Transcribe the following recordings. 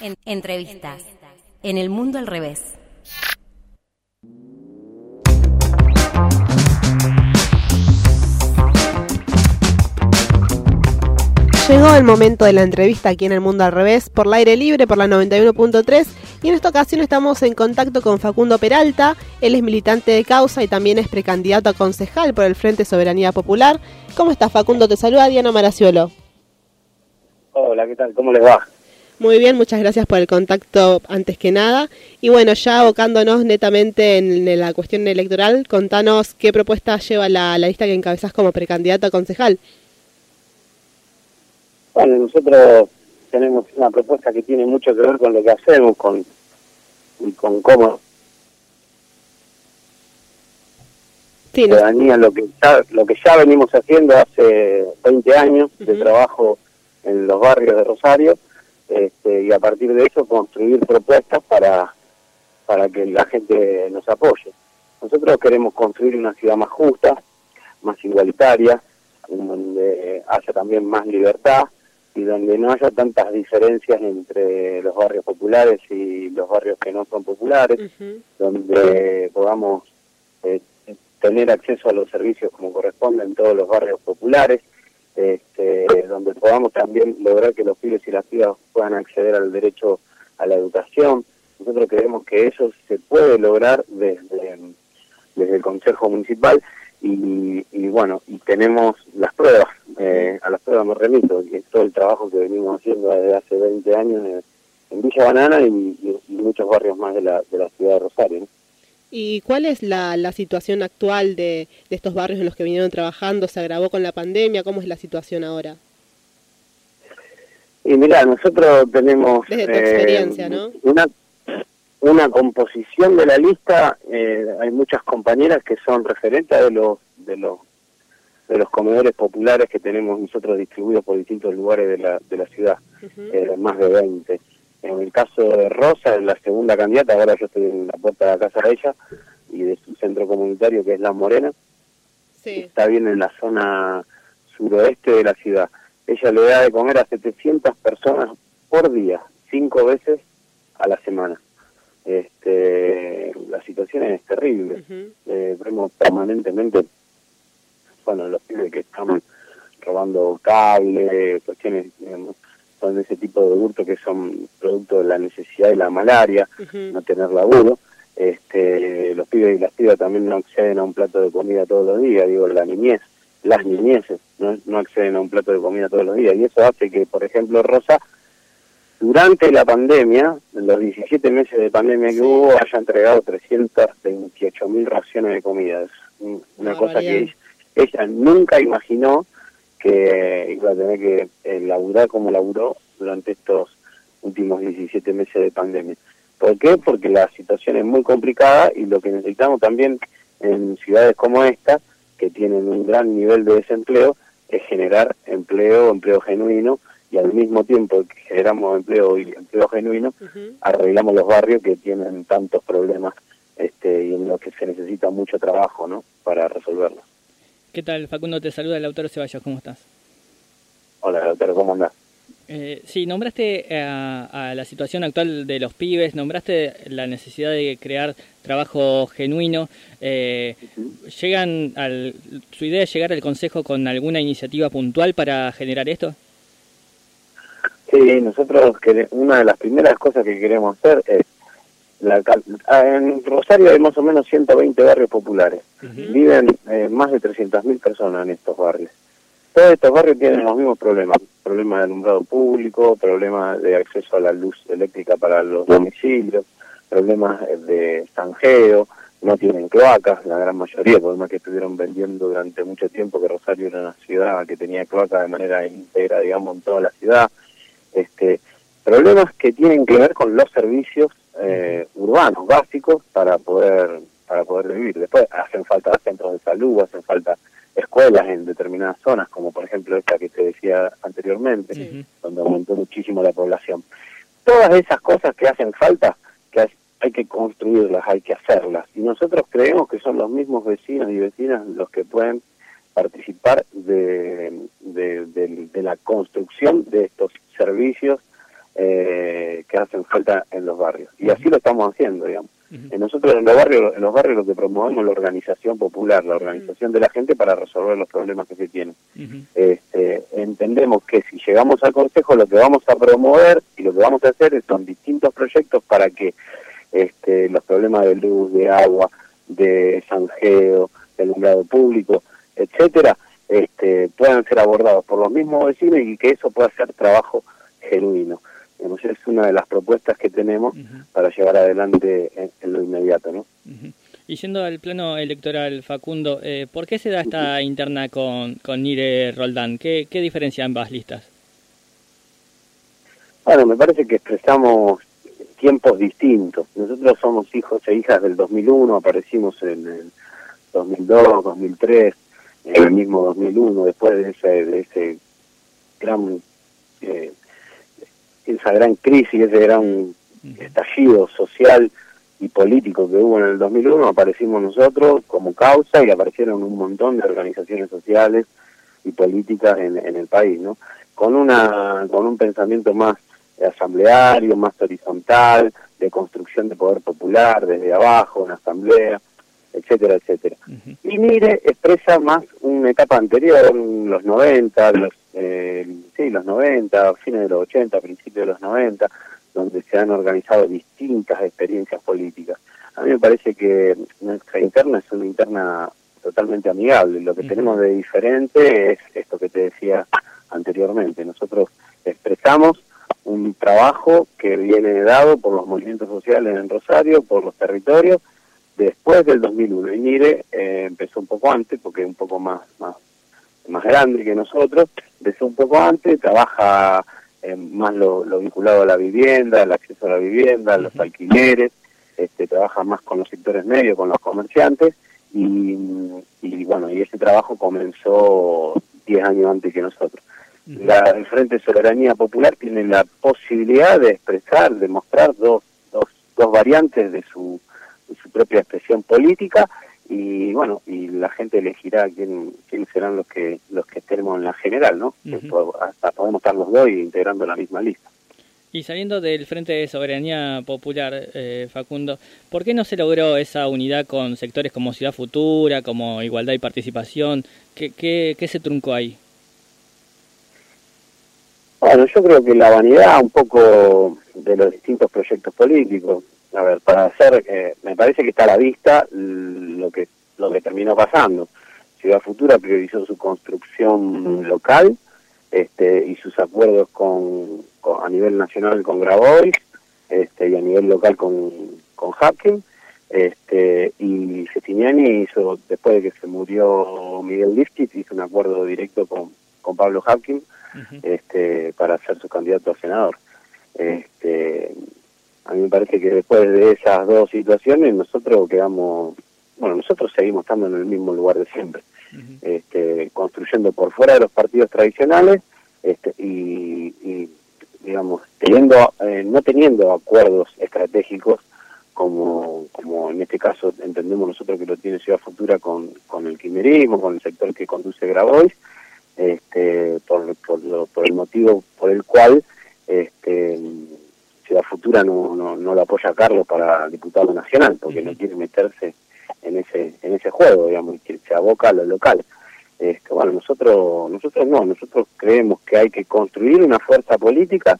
En- entrevistas. En el mundo al revés. Llegó el momento de la entrevista aquí en El Mundo al Revés, por el aire libre, por la 91.3, y en esta ocasión estamos en contacto con Facundo Peralta, él es militante de causa y también es precandidato a concejal por el Frente Soberanía Popular. ¿Cómo estás Facundo? Te saluda Diana Maraciolo. Hola, ¿qué tal? ¿Cómo les va? Muy bien, muchas gracias por el contacto antes que nada. Y bueno, ya abocándonos netamente en la cuestión electoral, contanos qué propuesta lleva la, la lista que encabezás como precandidato a concejal. Bueno, nosotros tenemos una propuesta que tiene mucho que ver con lo que hacemos, con, y con cómo Sí, nos- ciudadanía, lo que ya, lo que ya venimos haciendo hace 20 años de trabajo en los barrios de Rosario, este, y a partir de eso construir propuestas para, para que la gente nos apoye. Nosotros queremos construir una ciudad más justa, más igualitaria, donde haya también más libertad y donde no haya tantas diferencias entre los barrios populares y los barrios que no son populares donde podamos eh, tener acceso a los servicios como corresponde en todos los barrios populares, este, donde podamos también lograr que los pibes y las pibas puedan acceder al derecho a la educación. Nosotros creemos que eso se puede lograr desde, desde el Consejo Municipal y, y bueno, y tenemos las pruebas, eh, a las pruebas me remito, es todo el trabajo que venimos haciendo desde hace 20 años en, Villa Banana y, muchos barrios más de la, de la ciudad de Rosario. ¿Y cuál es la, la situación actual de, de estos barrios en los que vinieron trabajando? ¿Se agravó con la pandemia? ¿Cómo es la situación ahora? Y mira, nosotros tenemos Desde tu experiencia, ¿no? una una composición de la lista. eh, hay muchas compañeras que son referentes de los de los de los comedores populares que tenemos nosotros distribuidos por distintos lugares de la de la ciudad, eh, más de 20. En el caso de Rosa, la segunda candidata, ahora yo estoy en la puerta de la casa de ella y de su centro comunitario que es La Morena, Sí. está bien en la zona suroeste de la ciudad. Ella le da de comer a 700 personas por día, cinco veces a la semana. Este, la situación es terrible. Eh, vemos permanentemente, bueno, los pibes que están robando cable, cuestiones, digamos, son ese tipo de hurto que son producto de la necesidad de la malaria no tener laburo. Este, los pibes y las pibas también no acceden a un plato de comida todos los días, digo, la niñez, las niñeces no, no acceden a un plato de comida todos los días. Y eso hace que, por ejemplo, Rosa, durante la pandemia, en los 17 meses de pandemia que Sí. hubo, haya entregado 328 mil raciones de comida. Es un- una cosa que ella nunca imaginó que iba a tener que eh, laburar como laburó durante estos últimos 17 meses de pandemia. ¿Por qué? Porque la situación es muy complicada y lo que necesitamos también en ciudades como esta, que tienen un gran nivel de desempleo, es generar empleo, empleo genuino, y al mismo tiempo que generamos empleo y empleo genuino, arreglamos los barrios que tienen tantos problemas este, y en los que se necesita mucho trabajo ¿no? para resolverlos. ¿Qué tal, Facundo? Te saluda el autor Ceballos, ¿cómo estás? Hola, doctor, ¿cómo andás? Eh, sí, nombraste a, a la situación actual de los pibes, nombraste la necesidad de crear trabajo genuino. Eh, ¿Llegan al, ¿Su idea es llegar al Consejo con alguna iniciativa puntual para generar esto? Sí, nosotros quere- una de las primeras cosas que queremos hacer es la, ah, en Rosario hay más o menos 120 barrios populares. Viven eh, más de 300.000 personas en estos barrios. Todos estos barrios tienen los mismos problemas. Problemas de alumbrado público, problemas de acceso a la luz eléctrica para los domicilios, problemas de zanjeo, no tienen cloacas, la gran mayoría, por más que estuvieron vendiendo durante mucho tiempo que Rosario era una ciudad que tenía cloaca de manera íntegra, digamos, en toda la ciudad. Este, problemas que tienen que ver con los servicios eh, urbanos básicos para poder para poder vivir. Después hacen falta centros de salud, hacen falta escuelas en determinadas zonas, como por ejemplo esta que te decía anteriormente, Sí. donde aumentó muchísimo la población. Todas esas cosas que hacen falta, que hay- hay que construirlas, hay que hacerlas. Y nosotros creemos que son los mismos vecinos y vecinas los que pueden participar de, de, de- de la construcción de estos servicios eh, que hacen falta en los barrios. Y así lo estamos haciendo, digamos. Nosotros en los barrios, en los barrios lo que promovemos es la organización popular, la organización de la gente para resolver los problemas que se tienen. este, entendemos que si llegamos al consejo lo que vamos a promover y lo que vamos a hacer son distintos proyectos para que este, los problemas de luz, de agua, de zanjeo, del alumbrado público, etcétera, este, puedan ser abordados por los mismos vecinos y que eso pueda ser trabajo genuino es una de las propuestas que tenemos para llevar adelante en, lo inmediato. ¿no? Y yendo al plano electoral, Facundo, eh, ¿por qué se da esta interna con, con Nire Roldán? ¿Qué, ¿Qué diferencia ambas listas? Bueno, me parece que expresamos tiempos distintos. Nosotros somos hijos e hijas del 2001, aparecimos en el 2002, 2003, en el mismo 2001, después de ese, de ese gran eh, esa gran crisis, ese gran estallido social y político que hubo en el 2001, aparecimos nosotros como causa y aparecieron un montón de organizaciones sociales y políticas en, en el país, ¿no? Con una con un pensamiento más asambleario, más horizontal, de construcción de poder popular desde abajo, una asamblea, etcétera, etcétera. Y Mire expresa más una etapa anterior, los 90, los eh, sí, los 90, fines de los 80, principios de los 90, donde se han organizado distintas experiencias políticas. A mí me parece que nuestra interna es una interna totalmente amigable. Lo que tenemos de diferente es esto que te decía anteriormente. Nosotros expresamos un trabajo que viene dado por los movimientos sociales en Rosario, por los territorios, después del 2001. Y mire, eh, empezó un poco antes, porque un poco más, más más grande que nosotros, empezó un poco antes, trabaja más lo, vinculado a la vivienda, el acceso a la vivienda, los alquileres, este, trabaja más con los sectores medios, con los comerciantes, y, bueno, y ese trabajo comenzó 10 años antes que nosotros. La, el Frente Soberanía Popular tiene la posibilidad de expresar, de mostrar dos, dos, dos variantes de su, de su propia expresión política, y bueno y la gente elegirá quién, quién serán los que los que estemos en la general no hasta podemos estar los dos integrando la misma lista y saliendo del Frente de Soberanía Popular, eh, Facundo, ¿por qué no se logró esa unidad con sectores como Ciudad Futura, como Igualdad y Participación? ¿Qué, qué, qué se truncó ahí? Bueno, yo creo que la vanidad un poco de los distintos proyectos políticos, a ver, para hacer, eh, me parece que está a la vista lo que lo que terminó pasando. Ciudad Futura priorizó su construcción local este, y sus acuerdos con, a nivel nacional con Grabois este, y a nivel local con, con Hapkin. Este, y Cetiniani hizo, después de que se murió Miguel Lifkit, hizo un acuerdo directo con, con Pablo Hapkin este, para ser su candidato a senador. Este, a mí me parece que después de esas dos situaciones nosotros quedamos, bueno, nosotros seguimos estando en el mismo lugar de siempre, este, construyendo por fuera de los partidos tradicionales este, y, digamos, teniendo, eh, no teniendo acuerdos estratégicos como, como en este caso entendemos nosotros que lo tiene Ciudad Futura con, con el quimerismo, con el sector que conduce Grabois, este, por, por, por el motivo por el cual este, Ciudad Futura no, no, no lo apoya a Carlos para diputado nacional, porque no quiere meterse en ese en ese juego, digamos, que se aboca a lo local. Este, bueno, nosotros nosotros no, nosotros creemos que hay que construir una fuerza política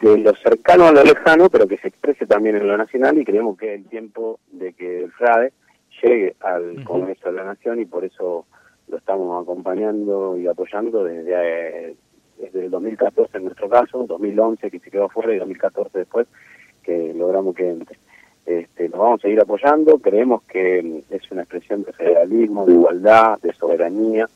de lo cercano a lo lejano, pero que se exprese también en lo nacional y creemos que es el tiempo de que el FRADE llegue al Congreso de la Nación y por eso lo estamos acompañando y apoyando desde, desde el 2014 en nuestro caso, 2011 que se quedó afuera y 2014 después que logramos que entre. Este, nos vamos a seguir apoyando, creemos que es una expresión de federalismo, de igualdad, de soberanía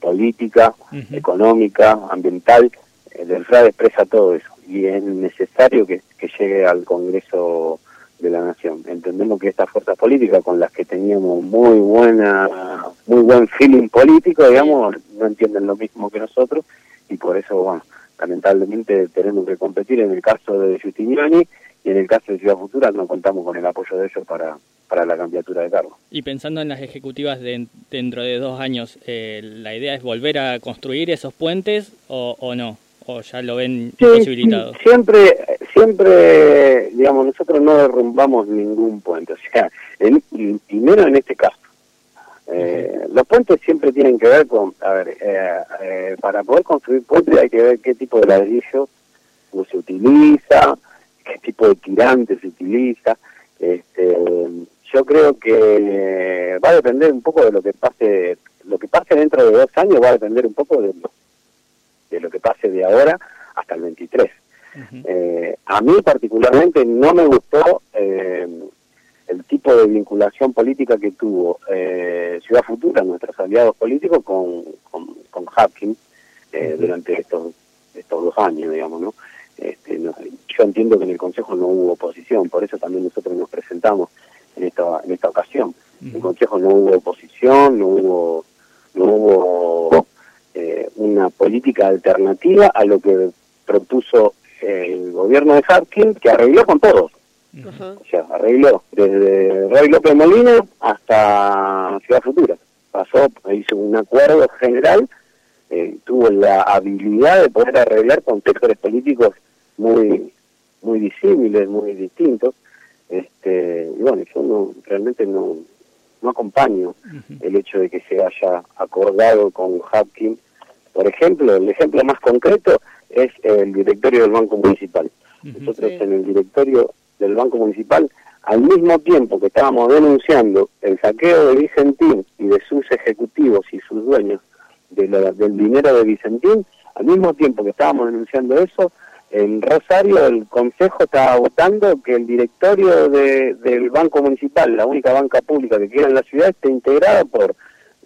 política, económica, ambiental. El FRAD expresa todo eso y es necesario que, que llegue al Congreso de la Nación. Entendemos que estas fuerzas políticas con las que teníamos muy buena, muy buen feeling político, digamos, no entienden lo mismo que nosotros y por eso, bueno, lamentablemente tenemos que competir en el caso de Giustiniani y en el caso de Ciudad Futura no contamos con el apoyo de ellos para, para la candidatura de cargo. Y pensando en las ejecutivas de, dentro de dos años, eh, ¿la idea es volver a construir esos puentes o, o no? ¿O ya lo ven posibilitado? Siempre, siempre, digamos, nosotros no derrumbamos ningún puente, o sea, y, menos en este caso. Eh, los puentes siempre tienen que ver con, a ver, eh, eh, para poder construir puentes hay que ver qué tipo de ladrillo se utiliza, qué tipo de tirante se utiliza. Este, yo creo que va a depender un poco de lo que pase, lo que pase dentro de dos años va a depender un poco de lo, de lo que pase de ahora hasta el 23. Eh, a mí particularmente no me gustó eh, el tipo de vinculación política que tuvo eh, Ciudad Futura, nuestros aliados políticos, con, con, con Hapkin durante estos, estos dos años, digamos, ¿no? Este, yo entiendo que en el Consejo no hubo oposición, por eso también nosotros nos presentamos en esta, en esta ocasión. En el Consejo no hubo oposición, no hubo, no hubo una política alternativa a lo que propuso el gobierno de Harkin, que arregló con todos. O sea, arregló desde Roy López Molina hasta Ciudad Futura. Pasó, hizo un acuerdo general, eh, tuvo la habilidad de poder arreglar con sectores políticos muy muy disímiles, muy distintos. Este, y bueno, yo no, realmente no, no acompaño el hecho de que se haya acordado con Hapkin. Por ejemplo, el ejemplo más concreto es el directorio del Banco Municipal. Nosotros en el directorio del Banco Municipal, al mismo tiempo que estábamos denunciando el saqueo de Vicentín y de sus ejecutivos y sus dueños de del dinero de Vicentín, al mismo tiempo que estábamos denunciando eso, en Rosario el Consejo estaba votando que el directorio del Banco Municipal, la única banca pública que queda en la ciudad, esté integrada por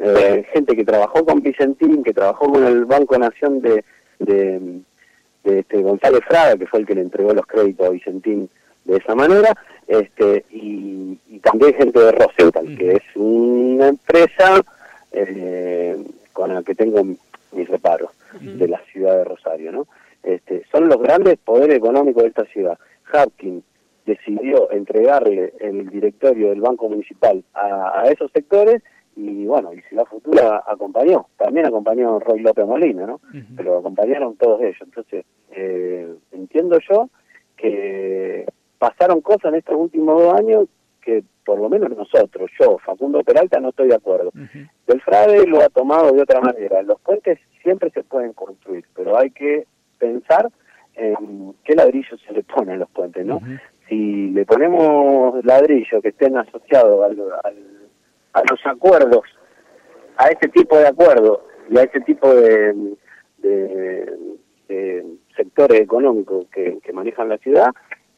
eh, gente que trabajó con Vicentín, que trabajó con el Banco Nación de, de este González Fraga, que fue el que le entregó los créditos a Vicentín de esa manera, este y, también gente de Rosenthal, que es una empresa eh, con la que tengo mis reparos de la ciudad de Rosario, ¿no? Este, son los grandes poderes económicos de esta ciudad. Hapkin decidió entregarle el directorio del Banco Municipal a, a esos sectores y bueno, y Ciudad Futura acompañó, también acompañó Roy López Molina, ¿no? Pero acompañaron todos ellos. Entonces, eh, entiendo yo que pasaron cosas en estos últimos dos años que por lo menos nosotros, yo, Facundo Peralta, no estoy de acuerdo. Del Frade lo ha tomado de otra manera. Los puentes siempre se pueden construir, pero hay que pensar en qué ladrillo se le pone a los puentes, ¿no? Si le ponemos ladrillo que estén asociados al, al a los acuerdos, a este tipo de acuerdos y a este tipo de, sectores económicos que, manejan la ciudad,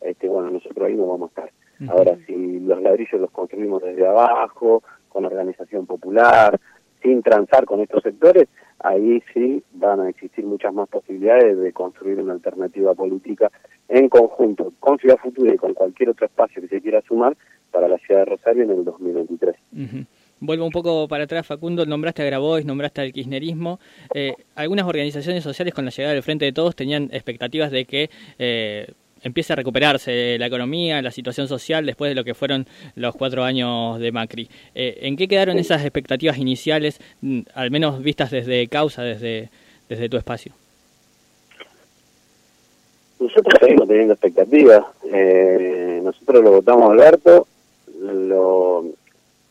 este, bueno, nosotros ahí no vamos a estar. Ahora, si los ladrillos los construimos desde abajo, con organización popular, sin transar con estos sectores, ahí sí van a existir muchas más posibilidades de construir una alternativa política en conjunto con Ciudad Futura y con cualquier otro espacio que se quiera sumar para la ciudad de Rosario en el 2023. Vuelvo un poco para atrás, Facundo, nombraste a Grabois, nombraste al kirchnerismo. Eh, algunas organizaciones sociales con la llegada del Frente de Todos tenían expectativas de que eh, empiece a recuperarse la economía, la situación social después de lo que fueron los cuatro años de Macri. Eh, ¿En qué quedaron esas expectativas iniciales, mm, al menos vistas desde causa, desde, desde tu espacio? Nosotros seguimos teniendo expectativas. nosotros lo votamos Alberto lo,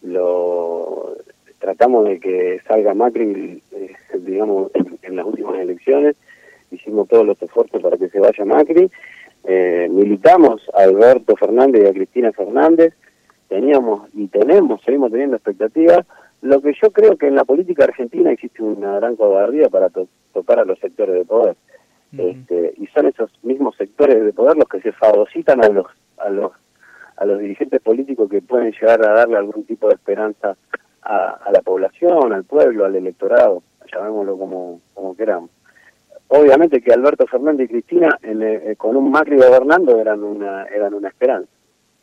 lo tratamos de que salga Macri, eh, digamos, en, las últimas elecciones, hicimos todos los esfuerzos para que se vaya Macri, eh, militamos a Alberto Fernández y a Cristina Fernández, teníamos y tenemos, seguimos teniendo expectativas, lo que yo creo que en la política argentina existe una gran cobardía para tocar a los sectores de poder. este, y son esos mismos sectores de poder los que se fagocitan a los a los a los dirigentes políticos que pueden llegar a darle algún tipo de esperanza a, la población, al pueblo, al electorado, llamémoslo como, como queramos. Obviamente que Alberto Fernández y Cristina eh, con un Macri gobernando eran una, eran una esperanza.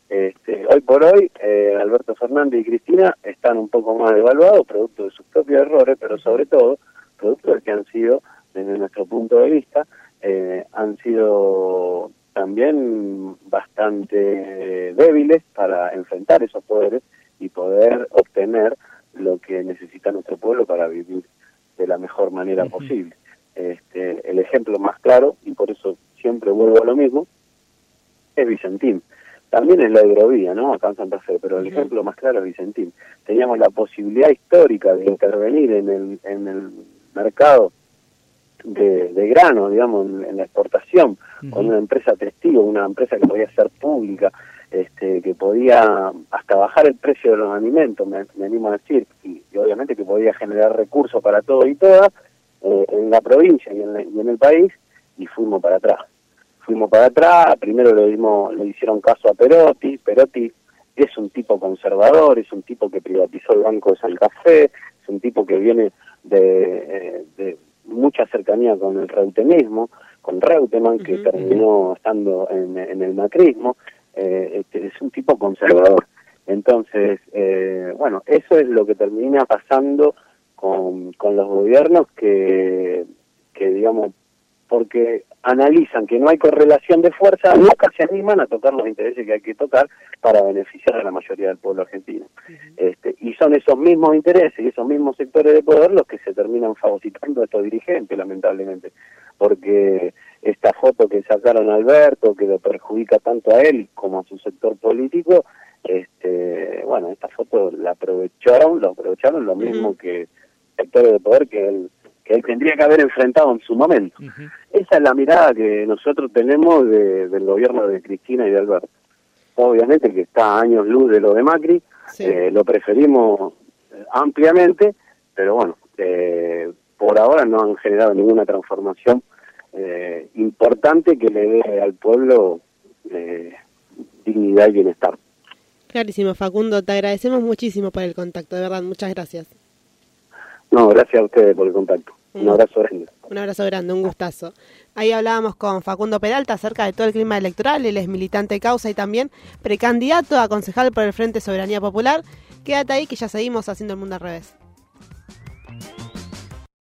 Este, hoy por hoy, eh, Alberto Fernández y Cristina están un poco más devaluados, producto de sus propios errores, pero sobre todo, producto de que han sido, desde nuestro punto de vista, eh, han sido también bastante débiles para enfrentar esos poderes y poder obtener lo que necesita nuestro pueblo para vivir de la mejor manera posible. Este, el ejemplo más claro, y por eso siempre vuelvo a lo mismo, es Vicentín. También es la hidrovía, ¿no? Acá en Santa Fe, pero el ejemplo más claro es Vicentín. Teníamos la posibilidad histórica de intervenir en el, en el mercado de, de grano, digamos, en, la exportación, con una empresa testigo, una empresa que podía ser pública, este, que podía hasta bajar el precio de los alimentos, me, animo a decir, y, obviamente que podía generar recursos para todo y todas, eh, en la provincia y en, el país, y fuimos para atrás. Fuimos para atrás, primero le, dimos, le hicieron caso a Perotti, Perotti es un tipo conservador, es un tipo que privatizó el Banco de San Café, es un tipo que viene de, eh, mucha cercanía con el reutemismo, con Reutemann, que terminó estando en, el macrismo, eh, este, es un tipo conservador. Entonces, eh, bueno, eso es lo que termina pasando con, con los gobiernos que, que, digamos, porque analizan que no hay correlación de fuerza, nunca se animan a tocar los intereses que hay que tocar para beneficiar a la mayoría del pueblo argentino. este, y son esos mismos intereses y esos mismos sectores de poder los que se terminan fagocitando a estos dirigentes, lamentablemente, porque esta foto que sacaron a Alberto, que lo perjudica tanto a él como a su sector político, este, bueno, esta foto la aprovecharon, lo aprovecharon lo mismo que sectores de poder que él que él tendría que haber enfrentado en su momento. Esa es la mirada que nosotros tenemos del gobierno de Cristina y de Alberto. Obviamente que está a años luz de lo de Macri, eh, lo preferimos eh, ampliamente, pero bueno, eh, por ahora no han generado ninguna transformación importante que le dé al pueblo dignidad y bienestar. Clarísimo, Facundo, te agradecemos muchísimo por el contacto, de verdad, muchas gracias. No, gracias a ustedes por el contacto. Un abrazo grande. Un abrazo grande, un gustazo. Ahí hablábamos con Facundo Peralta acerca de todo el clima electoral, él es militante causa y también precandidato a concejal por el Frente Soberanía Popular. Quédate ahí que ya seguimos haciendo el mundo al revés.